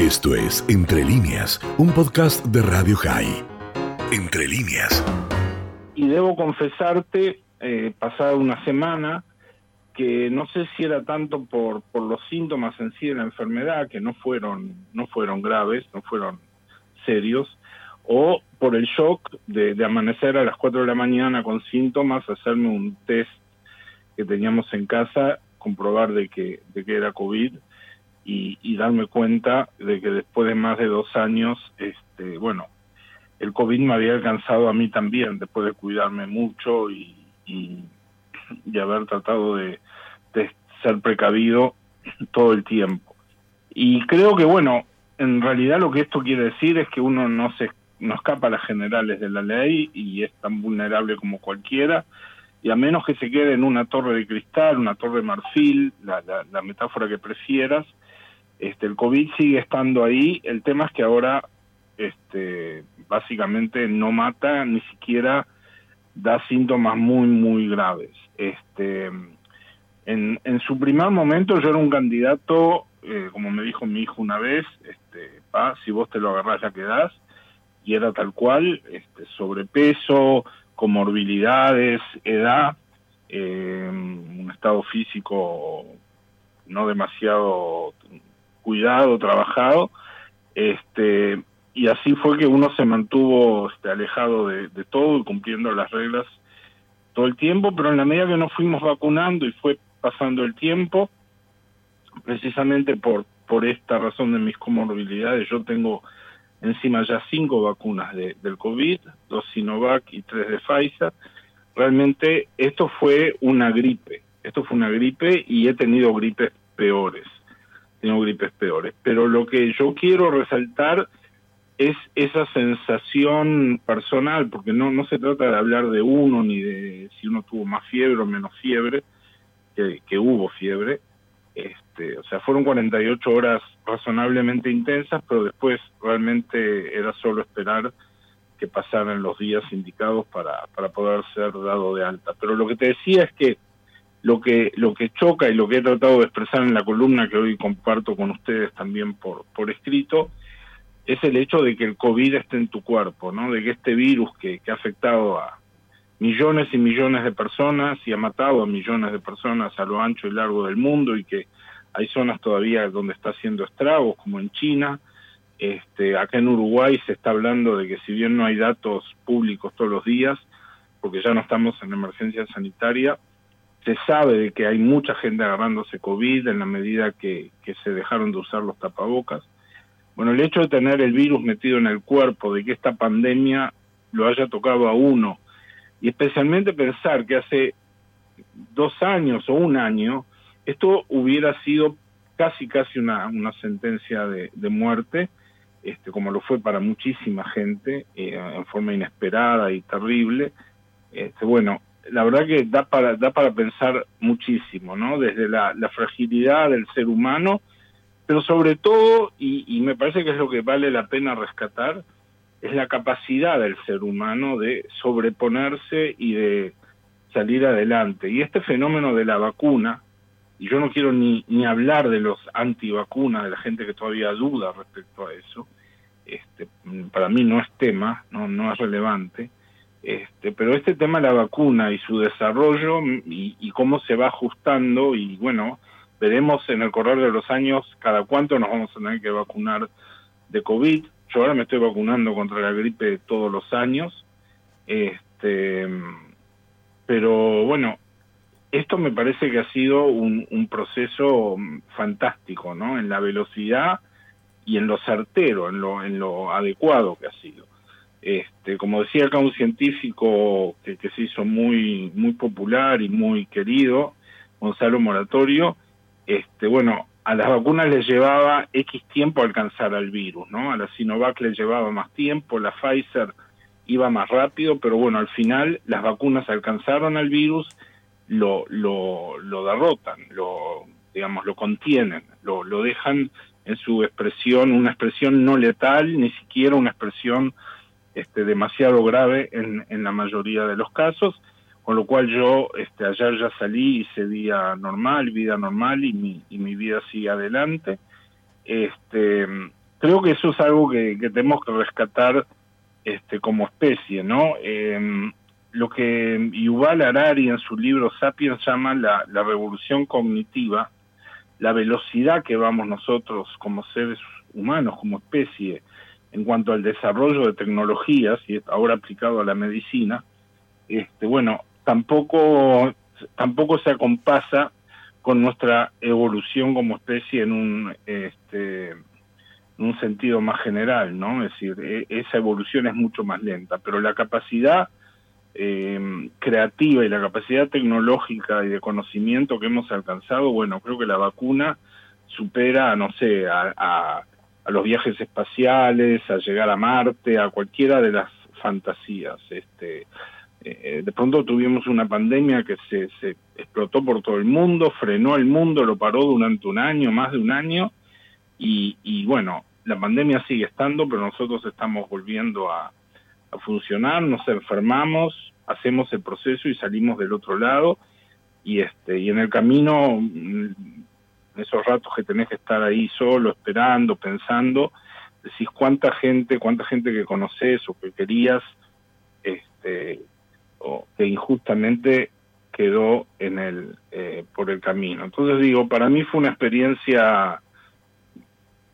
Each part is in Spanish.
Esto es Entre líneas, un podcast de Radio High. Entre líneas. Y debo confesarte, eh, pasada una semana, que no sé si era tanto por, los síntomas en sí de la enfermedad, que no fueron, no fueron graves, no fueron serios, o por el shock de, de amanecer a las 4 de la mañana con síntomas, hacerme un test que teníamos en casa, comprobar de que, de que era COVID y, y darme cuenta de que después de más de dos años, este, bueno, el COVID me había alcanzado a mí también, después de cuidarme mucho y, y, haber tratado de, de ser precavido todo el tiempo. Y creo que, bueno, en realidad lo que esto quiere decir es que uno no se no escapa a las generales de la ley y es tan vulnerable como cualquiera, y a menos que se quede en una torre de cristal, una torre de marfil, la, la, la metáfora que prefieras, este, el COVID sigue estando ahí, el tema es que ahora este, básicamente no mata, ni siquiera da síntomas muy, muy graves. Este, en, en su primer momento yo era un candidato, eh, como me dijo mi hijo una vez, este, pa, si vos te lo agarrás ya quedás, y era tal cual, este, sobrepeso, comorbilidades, edad, eh, un estado físico no demasiado cuidado, trabajado, este, y así fue que uno se mantuvo este, alejado de, todo y cumpliendo las reglas todo el tiempo, pero en la medida que nos fuimos vacunando y fue pasando el tiempo, precisamente por, por esta razón de mis comorbilidades, yo tengo encima ya cinco vacunas de, del COVID, dos Sinovac y tres de Pfizer. Realmente esto fue una gripe, esto fue una gripe y he tenido gripes peores, tengo gripes peores. Pero lo que yo quiero resaltar es esa sensación personal, porque no, no se trata de hablar de uno ni de si uno tuvo más fiebre o menos fiebre, que, que hubo fiebre, este, o sea, fueron 48 horas razonablemente intensas, pero después realmente era solo esperar que pasaran los días indicados para, para poder ser dado de alta. Pero lo que te decía es que lo que lo que choca y lo que he tratado de expresar en la columna que hoy comparto con ustedes también por por escrito es el hecho de que el COVID esté en tu cuerpo, ¿no? De que este virus que, que ha afectado a millones y millones de personas y ha matado a millones de personas a lo ancho y largo del mundo y que hay zonas todavía donde está haciendo estragos, como en China. Este, acá en Uruguay se está hablando de que si bien no hay datos públicos todos los días, porque ya no estamos en emergencia sanitaria, se sabe de que hay mucha gente agarrándose COVID en la medida que, se dejaron de usar los tapabocas. Bueno, el hecho de tener el virus metido en el cuerpo, de que esta pandemia lo haya tocado a uno, y especialmente pensar que hace dos años o un año esto hubiera sido casi casi una, una sentencia de, de muerte, este, como lo fue para muchísima gente, eh, en forma inesperada y terrible. Este, bueno, la verdad que da para, da para pensar muchísimo, ¿no? Desde la, la fragilidad del ser humano, pero sobre todo, y, me parece que es lo que vale la pena rescatar, es la capacidad del ser humano de sobreponerse y de salir adelante. Y este fenómeno de la vacuna, y yo no quiero ni, ni hablar de los antivacunas, de la gente que todavía duda respecto a eso, este, para mí no es tema, no, no es relevante, este, pero este tema de la vacuna y su desarrollo y, cómo se va ajustando, y bueno, veremos en el correr de los años cada cuánto nos vamos a tener que vacunar de COVID. Yo ahora me estoy vacunando contra la gripe todos los años, este, pero bueno, esto me parece que ha sido un, un, proceso fantástico, ¿no? En la velocidad y en lo certero, en lo, en lo adecuado que ha sido. Este, como decía acá un científico que, se hizo muy, muy popular y muy querido, Gonzalo Moratorio, este, bueno, a las vacunas les llevaba X tiempo alcanzar al virus, ¿no? A la Sinovac les llevaba más tiempo, la Pfizer iba más rápido, pero bueno, al final las vacunas alcanzaron al virus lo, lo, lo derrotan, lo, digamos, lo contienen, lo, lo dejan en su expresión, una expresión no letal, ni siquiera una expresión este, demasiado grave en, la mayoría de los casos, con lo cual yo este, ayer ya salí, hice día normal, vida normal y mi, y mi vida sigue adelante. Este, creo que eso es algo que, tenemos que rescatar este, como especie, ¿no? Em, lo que Yuval Harari en su libro Sapiens llama la, la revolución cognitiva, la velocidad que vamos nosotros como seres humanos, como especie, en cuanto al desarrollo de tecnologías, y ahora aplicado a la medicina, este, bueno, tampoco, tampoco se acompasa con nuestra evolución como especie en un, este, en un sentido más general, ¿no? Es decir, e, esa evolución es mucho más lenta, pero la capacidad eh, creativa y la capacidad tecnológica y de conocimiento que hemos alcanzado, bueno, creo que la vacuna supera, no sé, a, a, los viajes espaciales, a llegar a Marte, a cualquiera de las fantasías. Este, eh, de pronto tuvimos una pandemia que se, se explotó por todo el mundo, frenó el mundo, lo paró durante un año, más de un año, y, y bueno, la pandemia sigue estando, pero nosotros estamos volviendo a, a funcionar, nos enfermamos, hacemos el proceso y salimos del otro lado y este y en el camino esos ratos que tenés que estar ahí solo esperando, pensando, decís cuánta gente, cuánta gente que conoces o que querías este o que injustamente quedó en el eh, por el camino. Entonces digo, para mí fue una experiencia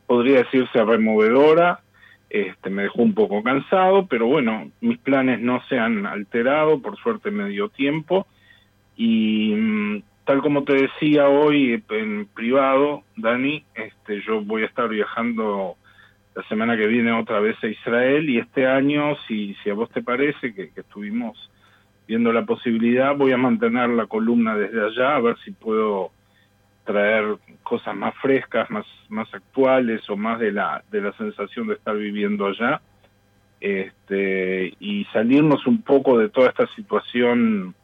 podría decirse removedora, este, me dejó un poco cansado, pero bueno, mis planes no se han alterado, por suerte me dio tiempo. Y mm, tal como te decía hoy en privado, Dani, este, yo voy a estar viajando la semana que viene otra vez a Israel y este año, si, si a vos te parece que, estuvimos viendo la posibilidad, voy a mantener la columna desde allá, a ver si puedo traer cosas más frescas, más, más actuales o más de la, de la sensación de estar viviendo allá. Este, y salirnos un poco de toda esta situación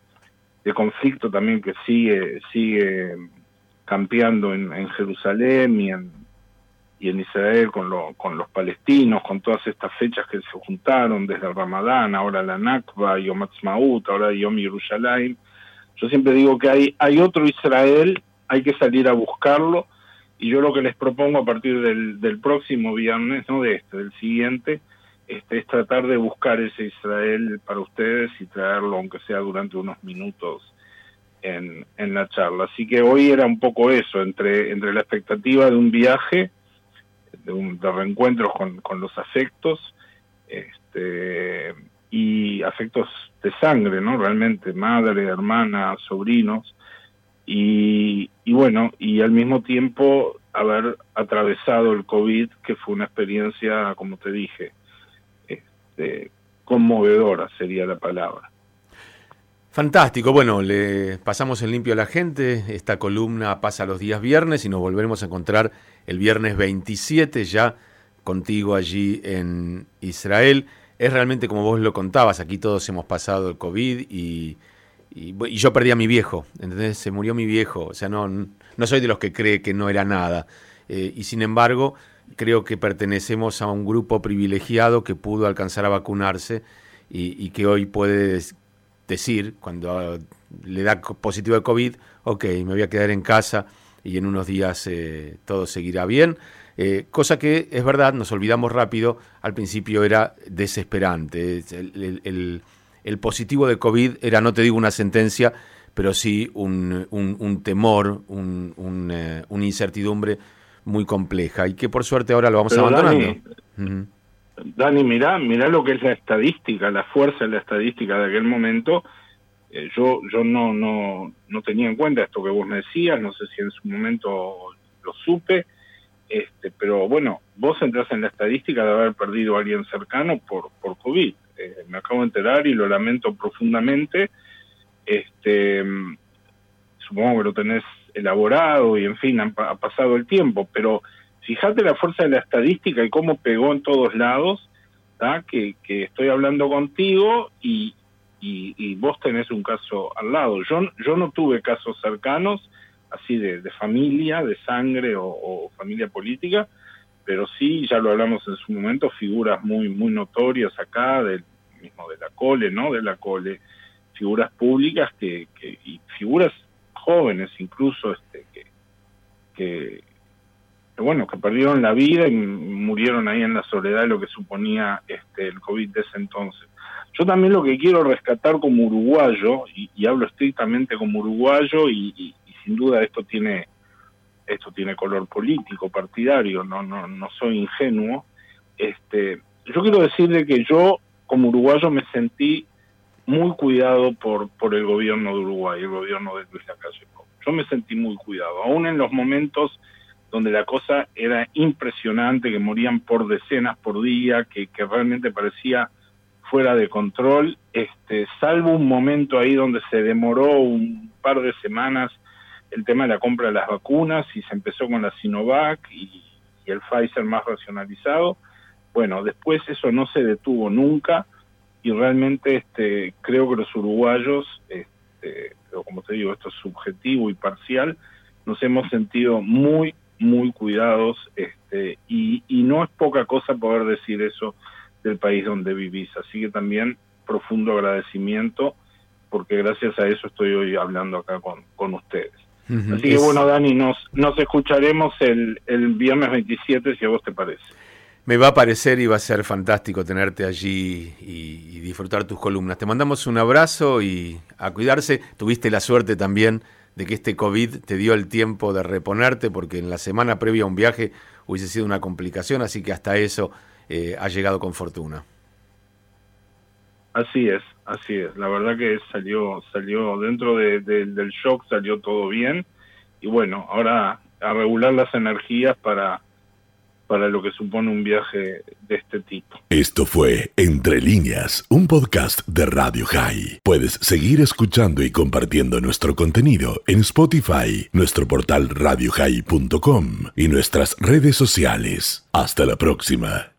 de conflicto también que sigue, sigue campeando en, en Jerusalén y en, y en Israel con, lo, con los palestinos, con todas estas fechas que se juntaron, desde el Ramadán, ahora la Nakba, Yom Ha'atzmaut, ahora Yom Yerushalayim. Yo siempre digo que hay, hay otro Israel hay que salir a buscarlo y yo lo que les propongo a partir del, del próximo viernes, no de este, del siguiente, este, es tratar de buscar ese Israel para ustedes y traerlo, aunque sea durante unos minutos, en, en la charla. Así que hoy era un poco eso, entre, entre la expectativa de un viaje, de, un, de reencuentros con, con los afectos, este, y afectos de sangre, ¿no? Realmente, madre, hermana, sobrinos, y, bueno, y al mismo tiempo haber atravesado el COVID, que fue una experiencia, como te dije, este, conmovedora sería la palabra. Fantástico, bueno, le pasamos el limpio a la gente, esta columna pasa los días viernes y nos volveremos a encontrar el viernes 27 ya contigo allí en Israel. Es realmente como vos lo contabas, aquí todos hemos pasado el COVID y y, yo perdí a mi viejo, ¿entendés? Se murió mi viejo, o sea, no, no soy de los que cree que no era nada. Eh, y sin embargo, creo que pertenecemos a un grupo privilegiado que pudo alcanzar a vacunarse y, que hoy puede decir, cuando le da positivo de COVID, ok, me voy a quedar en casa y en unos días eh, todo seguirá bien. Eh, cosa que es verdad, nos olvidamos rápido, al principio era desesperante. el positivo de COVID era, no te digo una sentencia, pero sí un, un, temor, un, eh, una incertidumbre muy compleja y que por suerte ahora lo vamos abandonando. Dani, mira, mira lo que es la estadística, la fuerza de la estadística de aquel momento. Eh, yo yo no, no, no tenía en cuenta esto que vos me decías, no sé si en su momento lo supe, este, pero bueno, vos entras en la estadística de haber perdido a alguien cercano por, por COVID. Eh, me acabo de enterar y lo lamento profundamente. Este, supongo que lo tenés elaborado y en fin, ha, pasado el tiempo, pero fíjate la fuerza de la estadística y cómo pegó en todos lados, que, que, estoy hablando contigo y, y, vos tenés un caso al lado. Yo, yo no tuve casos cercanos, así de, de familia, de sangre o, o, familia política, pero sí, ya lo hablamos en su momento, figuras muy, muy notorias acá, del mismo de la Cole, ¿no? De la Cole, figuras públicas que, que y figuras jóvenes incluso, este, que, bueno, que perdieron la vida y murieron ahí en la soledad lo que suponía este, el COVID de ese entonces. Yo también lo que quiero rescatar como uruguayo, y, hablo estrictamente como uruguayo, y, sin duda esto tiene esto tiene color político, partidario, no, no, no soy ingenuo. Este, yo quiero decirle que yo como uruguayo me sentí muy cuidado por, por el gobierno de Uruguay, el gobierno de Luis Lacalle Yo me sentí muy cuidado, aún en los momentos donde la cosa era impresionante, que morían por decenas por día, que, que realmente parecía fuera de control, este, salvo un momento ahí donde se demoró un par de semanas el tema de la compra de las vacunas y se empezó con la Sinovac y, el Pfizer más racionalizado. Bueno, después eso no se detuvo nunca y realmente este, creo que los uruguayos, este, pero como te digo, esto es subjetivo y parcial, nos hemos sentido muy, muy cuidados este, y, y no es poca cosa poder decir eso del país donde vivís. Así que también profundo agradecimiento porque gracias a eso estoy hoy hablando acá con, con ustedes. Así que bueno, Dani, nos, nos escucharemos el, el viernes 27 si a vos te parece. Me va a parecer y va a ser fantástico tenerte allí y, disfrutar tus columnas. Te mandamos un abrazo y a cuidarse. Tuviste la suerte también de que este COVID te dio el tiempo de reponerte porque en la semana previa a un viaje hubiese sido una complicación, así que hasta eso eh, ha llegado con fortuna. Así es, así es. La verdad que salió, salió dentro del shock, salió todo bien. Y bueno, ahora a regular las energías para, para lo que supone un viaje de este tipo. Esto fue Entre líneas, un podcast de Radio High. Puedes seguir escuchando y compartiendo nuestro contenido en Spotify, nuestro portal radiohigh.com y nuestras redes sociales. Hasta la próxima.